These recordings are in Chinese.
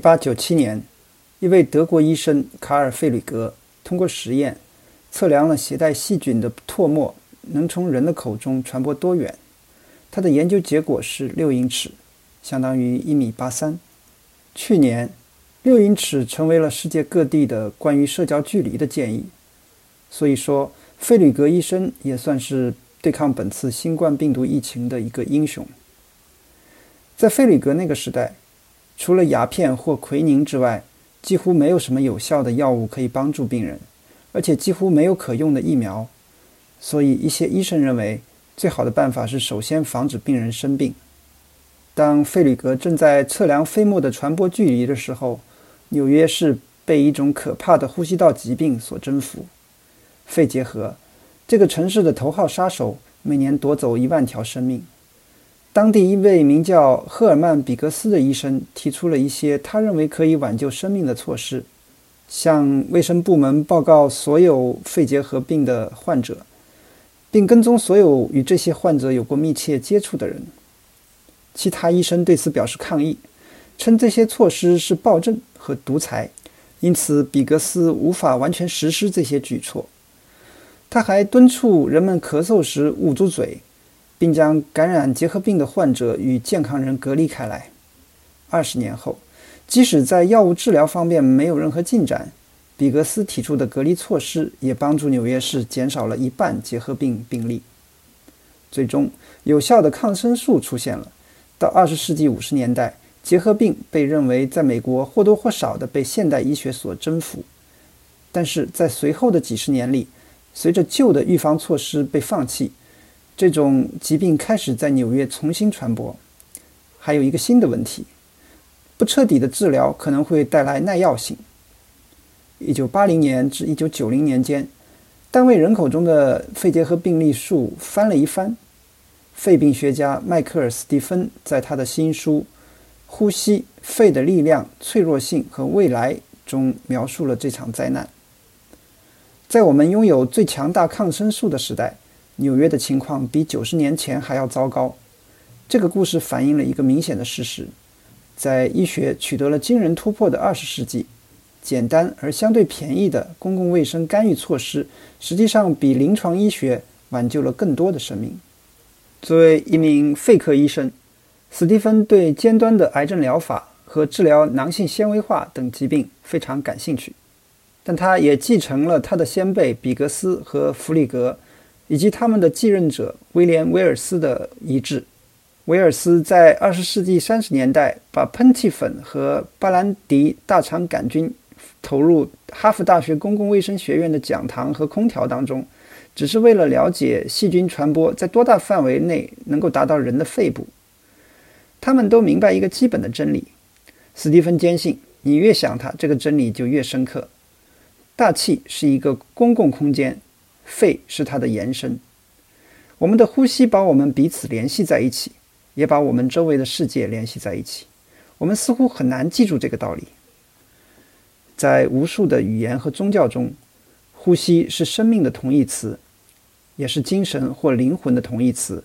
1897年，一位德国医生卡尔·费吕格通过实验测量了携带细菌的唾沫能从人的口中传播多远。他的研究结果是六英尺，相当于一米八三。去年，六英尺成为了世界各地的关于社交距离的建议。所以说，费吕格医生也算是对抗本次新冠病毒疫情的一个英雄。在费吕格那个时代，除了鸦片或奎宁之外，几乎没有什么有效的药物可以帮助病人，而且几乎没有可用的疫苗。所以，一些医生认为，最好的办法是首先防止病人生病。当费吕格正在测量飞沫的传播距离的时候，纽约市被一种可怕的呼吸道疾病所征服——肺结核。这个城市的头号杀手，每年夺走一万条生命。当地一位名叫赫尔曼·比格斯的医生提出了一些他认为可以挽救生命的措施，向卫生部门报告所有肺结核病的患者，并跟踪所有与这些患者有过密切接触的人。其他医生对此表示抗议，称这些措施是暴政和独裁，因此比格斯无法完全实施这些举措。他还敦促人们咳嗽时捂住嘴。并将感染结核病的患者与健康人隔离开来。二十年后，即使在药物治疗方面没有任何进展，比格斯提出的隔离措施也帮助纽约市减少了一半结核病病例。最终，有效的抗生素出现了。到二十世纪五十年代，结核病被认为在美国或多或少地被现代医学所征服。但是在随后的几十年里，随着旧的预防措施被放弃。这种疾病开始在纽约重新传播。还有一个新的问题：不彻底的治疗可能会带来耐药性。1980年至1990年间，单位人口中的肺结核病例数翻了一番。肺病学家迈克尔·斯蒂芬在他的新书《呼吸、肺的力量、脆弱性和未来》中描述了这场灾难。在我们拥有最强大抗生素的时代。纽约的情况比九十年前还要糟糕。这个故事反映了一个明显的事实：在医学取得了惊人突破的二十世纪，简单而相对便宜的公共卫生干预措施，实际上比临床医学挽救了更多的生命。作为一名肺科医生，斯蒂芬对尖端的癌症疗法和治疗囊性纤维化等疾病非常感兴趣，但他也继承了他的先辈比格斯和弗里格。以及他们的继任者威廉·威尔斯的遗志。威尔斯在20世纪30年代把喷气粉和巴兰迪大肠杆菌投入哈佛大学公共卫生学院的讲堂和空调当中，只是为了了解细菌传播在多大范围内能够达到人的肺部。他们都明白一个基本的真理：斯蒂芬坚信，你越想它，这个真理就越深刻。大气是一个公共空间。肺是它的延伸，我们的呼吸把我们彼此联系在一起，也把我们周围的世界联系在一起。我们似乎很难记住这个道理。在无数的语言和宗教中，呼吸是生命的同义词，也是精神或灵魂的同义词。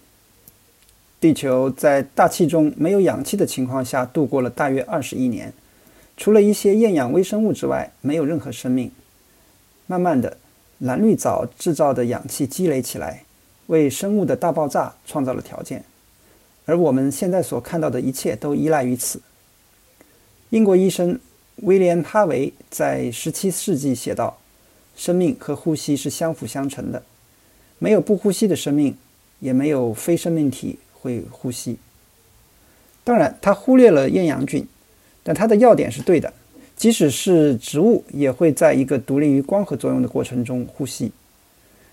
地球在大气中没有氧气的情况下度过了大约二十亿年，除了一些厌氧微生物之外，没有任何生命。慢慢的。蓝绿藻制造的氧气积累起来，为生物的大爆炸创造了条件，而我们现在所看到的一切都依赖于此。英国医生威廉·哈维在17世纪写道：“生命和呼吸是相辅相成的，没有不呼吸的生命，也没有非生命体会呼吸。”当然，他忽略了厌氧菌，但他的要点是对的。即使是植物，也会在一个独立于光合作用的过程中呼吸。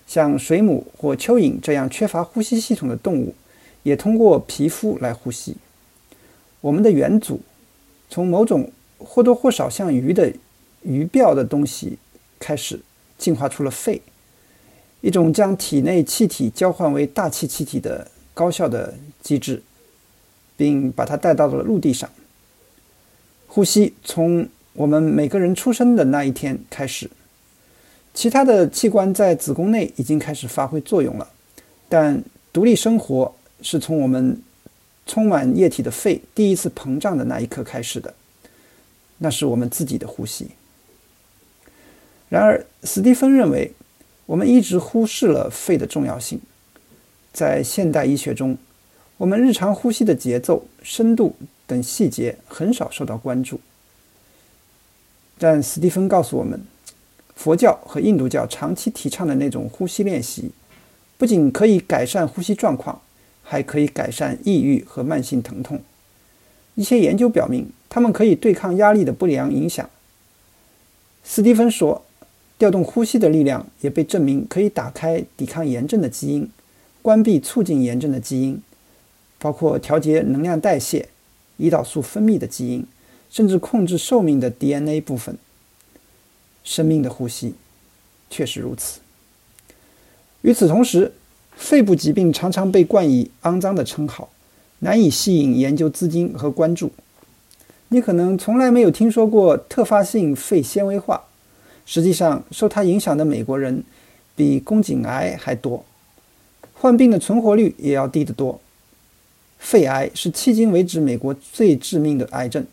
像水母或蚯蚓这样缺乏呼吸系统的动物，也通过皮肤来呼吸。我们的元祖从某种或多或少像鱼的鱼鳔的东西开始，进化出了肺，一种将体内气体交换为大气气体的高效的机制，并把它带到了陆地上。呼吸从我们每个人出生的那一天开始，其他的器官在子宫内已经开始发挥作用了，但独立生活是从我们充满液体的肺第一次膨胀的那一刻开始的。那是我们自己的呼吸。然而，斯蒂芬认为，我们一直忽视了肺的重要性。在现代医学中，我们日常呼吸的节奏、深度等细节很少受到关注。但斯蒂芬告诉我们，佛教和印度教长期提倡的那种呼吸练习，不仅可以改善呼吸状况，还可以改善抑郁和慢性疼痛。一些研究表明，它们可以对抗压力的不良影响。斯蒂芬说，调动呼吸的力量也被证明可以打开抵抗炎症的基因。关闭促进炎症的基因，包括调节能量代谢、胰岛素分泌的基因，甚至控制寿命的 DNA 部分。生命的呼吸确实如此。与此同时，肺部疾病常常被冠以肮脏的称号，难以吸引研究资金和关注。你可能从来没有听说过特发性肺纤维化，实际上受它影响的美国人比宫颈癌还多。患病的存活率也要低得多。肺癌是迄今为止美国最致命的癌症，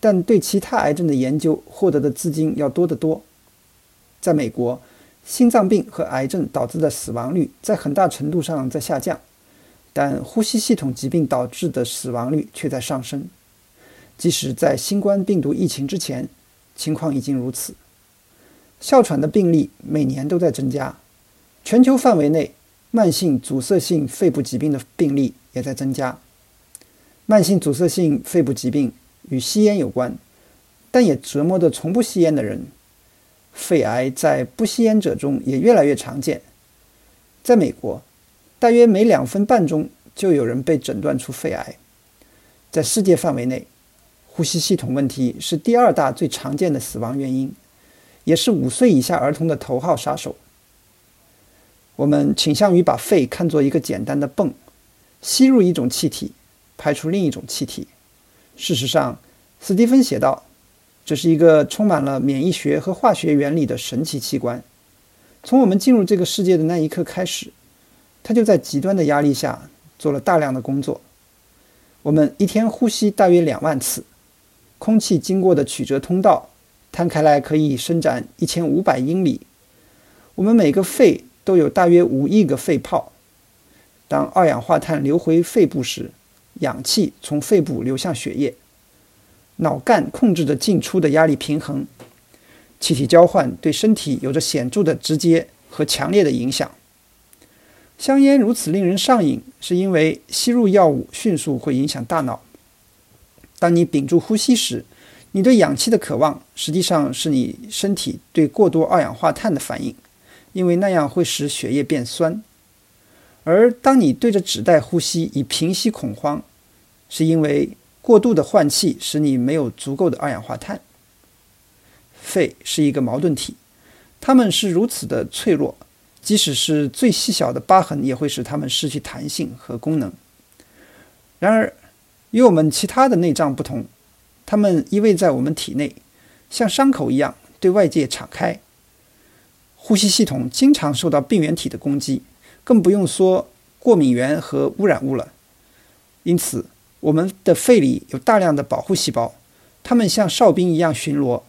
但对其他癌症的研究获得的资金要多得多。在美国，心脏病和癌症导致的死亡率在很大程度上在下降，但呼吸系统疾病导致的死亡率却在上升。即使在新冠病毒疫情之前，情况已经如此。哮喘的病例每年都在增加，全球范围内。慢性阻塞性肺部疾病的病例也在增加。慢性阻塞性肺部疾病与吸烟有关，但也折磨着从不吸烟的人。肺癌在不吸烟者中也越来越常见。在美国，大约每两分半钟就有人被诊断出肺癌。在世界范围内，呼吸系统问题是第二大最常见的死亡原因，也是五岁以下儿童的头号杀手。我们倾向于把肺看作一个简单的泵，吸入一种气体，排出另一种气体。事实上，斯蒂芬写道，这是一个充满了免疫学和化学原理的神奇器官。从我们进入这个世界的那一刻开始，它就在极端的压力下做了大量的工作。我们一天呼吸大约两万次，空气经过的曲折通道摊开来可以伸展一千五百英里。我们每个肺。都有大约五亿个肺泡。当二氧化碳流回肺部时，氧气从肺部流向血液。脑干控制着进出的压力平衡。气体交换对身体有着显著的直接和强烈的影响。香烟如此令人上瘾，是因为吸入药物迅速会影响大脑。当你屏住呼吸时，你对氧气的渴望实际上是你身体对过多二氧化碳的反应。因为那样会使血液变酸，而当你对着纸袋呼吸以平息恐慌，是因为过度的换气使你没有足够的二氧化碳。肺是一个矛盾体，它们是如此的脆弱，即使是最细小的疤痕也会使它们失去弹性和功能。然而，与我们其他的内脏不同，它们依偎在我们体内，像伤口一样对外界敞开。呼吸系统经常受到病原体的攻击，更不用说过敏源和污染物了。因此，我们的肺里有大量的保护细胞，它们像哨兵一样巡逻，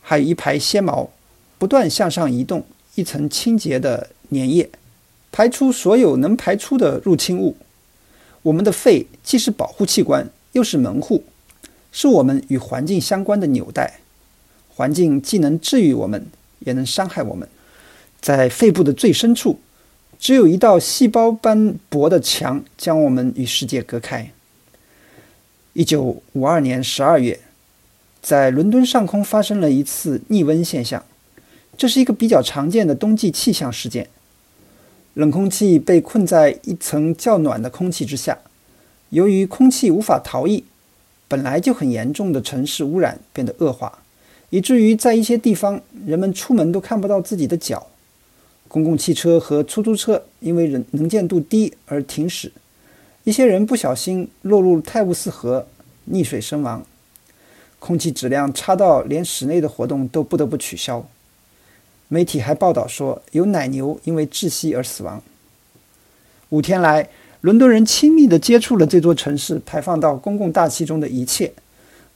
还有一排纤毛，不断向上移动一层清洁的粘液，排出所有能排出的入侵物。我们的肺既是保护器官，又是门户，是我们与环境相关的纽带。环境既能治愈我们。也能伤害我们。在肺部的最深处，只有一道细胞般薄的墙将我们与世界隔开。一九五二年十二月，在伦敦上空发生了一次逆温现象，这是一个比较常见的冬季气象事件。冷空气被困在一层较暖的空气之下，由于空气无法逃逸，本来就很严重的城市污染变得恶化。以至于在一些地方，人们出门都看不到自己的脚。公共汽车和出租车因为人能见度低而停驶。一些人不小心落入泰晤士河，溺水身亡。空气质量差到连室内的活动都不得不取消。媒体还报道说，有奶牛因为窒息而死亡。五天来，伦敦人亲密地接触了这座城市排放到公共大气中的一切，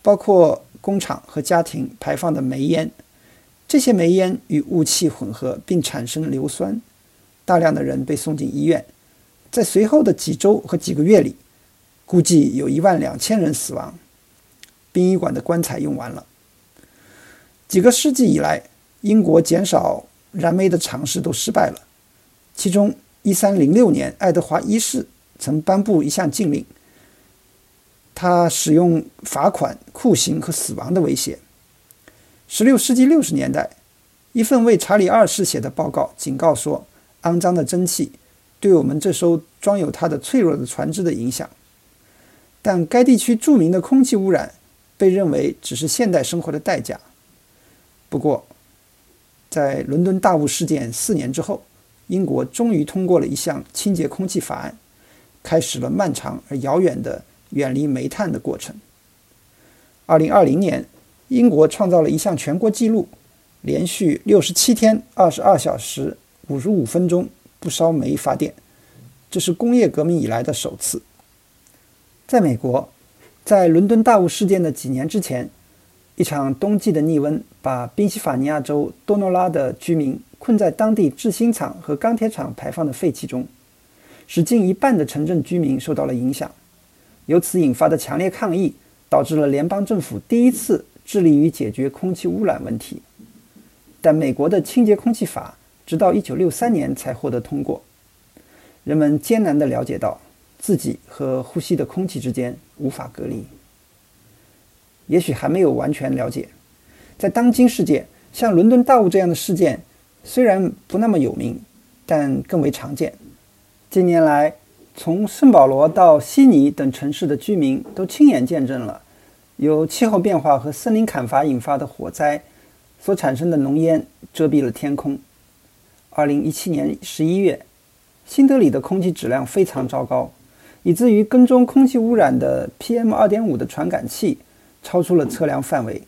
包括。工厂和家庭排放的煤烟。这些煤烟与雾气混合，并产生硫酸，大量的人被送进医院。在随后的几周和几个月里，估计有一万两千人死亡。殡仪馆的棺材用完了。几个世纪以来，英国减少燃煤的尝试都失败了。其中，一三零六年，爱德华一世曾颁布一项禁令，他使用罚款、酷刑和死亡的威胁。十六世纪六十年代，一份为查理二世写的报告警告说，肮脏的蒸汽对我们这艘装有它的脆弱的船只的影响。但该地区著名的空气污染被认为只是现代生活的代价。不过，在伦敦大雾事件四年之后，英国终于通过了一项清洁空气法案，开始了漫长而遥远的远离煤炭的过程。二零二零年。英国创造了一项全国纪录：连续六十七天、二十二小时、五十五分钟不烧煤发电，这是工业革命以来的首次。在美国，在伦敦大雾事件的几年之前，一场冬季的逆温把宾夕法尼亚州多诺拉的居民困在当地制芯厂和钢铁厂排放的废气中，使近一半的城镇居民受到了影响。由此引发的强烈抗议，导致了联邦政府第一次。致力于解决空气污染问题，但美国的清洁空气法直到1963年才获得通过。人们艰难地了解到自己和呼吸的空气之间无法隔离。也许还没有完全了解，在当今世界，像伦敦大雾这样的事件虽然不那么有名，但更为常见。近年来，从圣保罗到悉尼等城市的居民都亲眼见证了。由气候变化和森林砍伐引发的火灾所产生的浓烟遮蔽了天空。二零一七年十一月，新德里的空气质量非常糟糕，以至于跟踪空气污染的 PM 二点五的传感器超出了测量范围。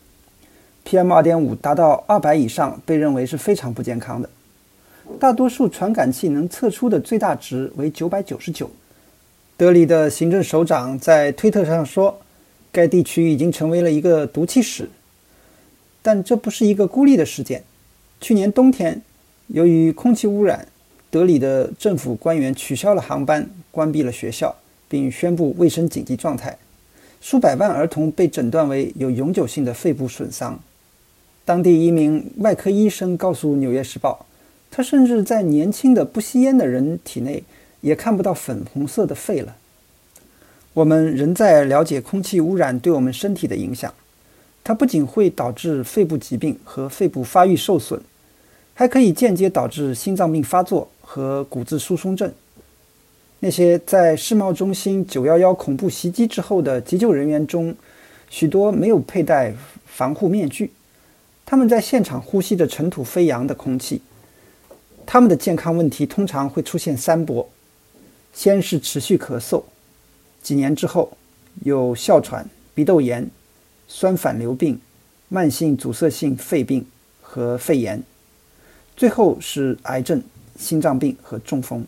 PM 二点五达到二百以上，被认为是非常不健康的。大多数传感器能测出的最大值为九百九十九。德里的行政首长在推特上说。该地区已经成为了一个毒气室，但这不是一个孤立的事件。去年冬天，由于空气污染，德里的政府官员取消了航班，关闭了学校，并宣布卫生紧急状态。数百万儿童被诊断为有永久性的肺部损伤。当地一名外科医生告诉《纽约时报》，他甚至在年轻的不吸烟的人体内也看不到粉红色的肺了。我们仍在了解空气污染对我们身体的影响。它不仅会导致肺部疾病和肺部发育受损，还可以间接导致心脏病发作和骨质疏松症。那些在世贸中心911恐怖袭击之后的急救人员中，许多没有佩戴防护面具。他们在现场呼吸着尘土飞扬的空气。他们的健康问题通常会出现三波：先是持续咳嗽。几年之后，有哮喘、鼻窦炎、酸反流病、慢性阻塞性肺病和肺炎，最后是癌症、心脏病和中风。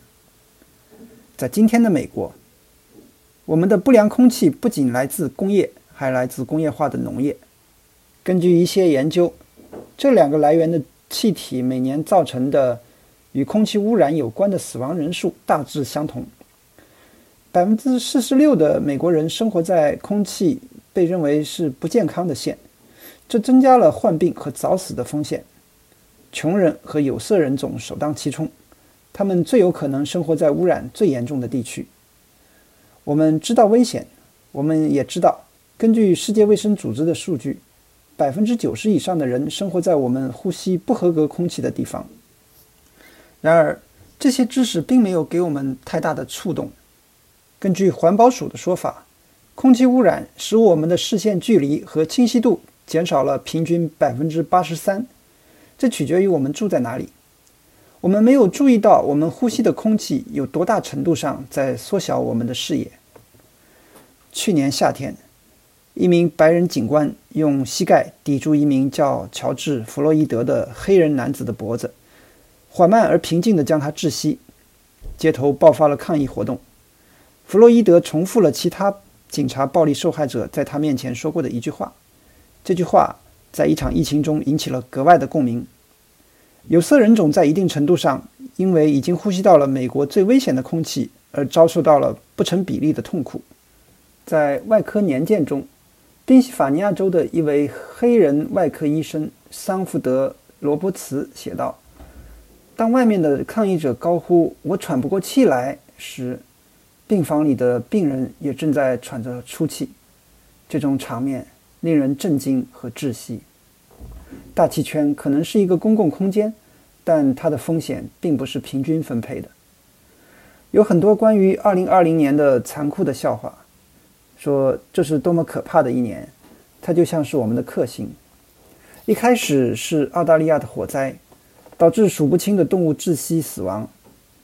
在今天的美国，我们的不良空气不仅来自工业，还来自工业化的农业。根据一些研究，这两个来源的气体每年造成的与空气污染有关的死亡人数大致相同。百分之四十六的美国人生活在空气被认为是不健康的县，这增加了患病和早死的风险。穷人和有色人种首当其冲，他们最有可能生活在污染最严重的地区。我们知道危险，我们也知道，根据世界卫生组织的数据，百分之九十以上的人生活在我们呼吸不合格空气的地方。然而，这些知识并没有给我们太大的触动。根据环保署的说法，空气污染使我们的视线距离和清晰度减少了平均百分之八十三。这取决于我们住在哪里。我们没有注意到我们呼吸的空气有多大程度上在缩小我们的视野。去年夏天，一名白人警官用膝盖抵住一名叫乔治·弗洛伊德的黑人男子的脖子，缓慢而平静地将他窒息。街头爆发了抗议活动。弗洛伊德重复了其他警察暴力受害者在他面前说过的一句话：“这句话在一场疫情中引起了格外的共鸣。有色人种在一定程度上因为已经呼吸到了美国最危险的空气而遭受到了不成比例的痛苦。在外科年鉴中，宾夕法尼亚州的一位黑人外科医生桑福德·罗伯茨写道：“当外面的抗议者高呼‘我喘不过气来’时，病房里的病人也正在喘着粗气。这种场面令人震惊和窒息。大气圈可能是一个公共空间，但它的风险并不是平均分配的。有很多关于2020年的残酷的笑话。”说这是多么可怕的一年，它就像是我们的克星。一开始是澳大利亚的火灾，导致数不清的动物窒息死亡，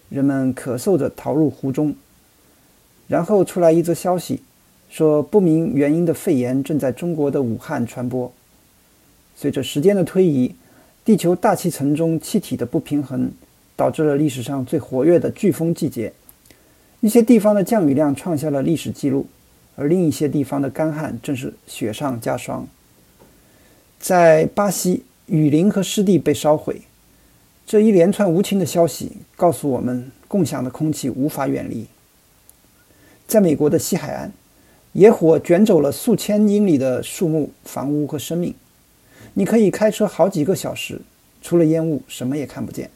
人们咳嗽着逃入湖中。然后出来一则消息，说不明原因的肺炎正在中国的武汉传播。随着时间的推移，地球大气层中气体的不平衡，导致了历史上最活跃的飓风季节。一些地方的降雨量创下了历史记录。而另一些地方的干旱正是雪上加霜。在巴西，雨林和湿地被烧毁。这一连串无情的消息告诉我们，共享的空气无法远离。在美国的西海岸，野火卷走了数千英里的树木、房屋和生命。你可以开车好几个小时，除了烟雾，什么也看不见。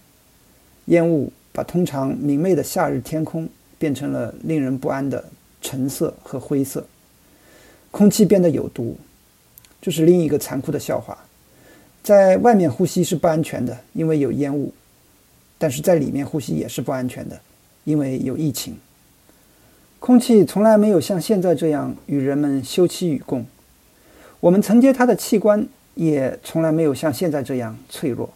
烟雾把通常明媚的夏日天空变成了令人不安的。橙色和灰色，空气变得有毒，这是另一个残酷的笑话。在外面呼吸是不安全的，因为有烟雾；但是在里面呼吸也是不安全的，因为有疫情。空气从来没有像现在这样与人们休戚与共，我们承接它的器官也从来没有像现在这样脆弱。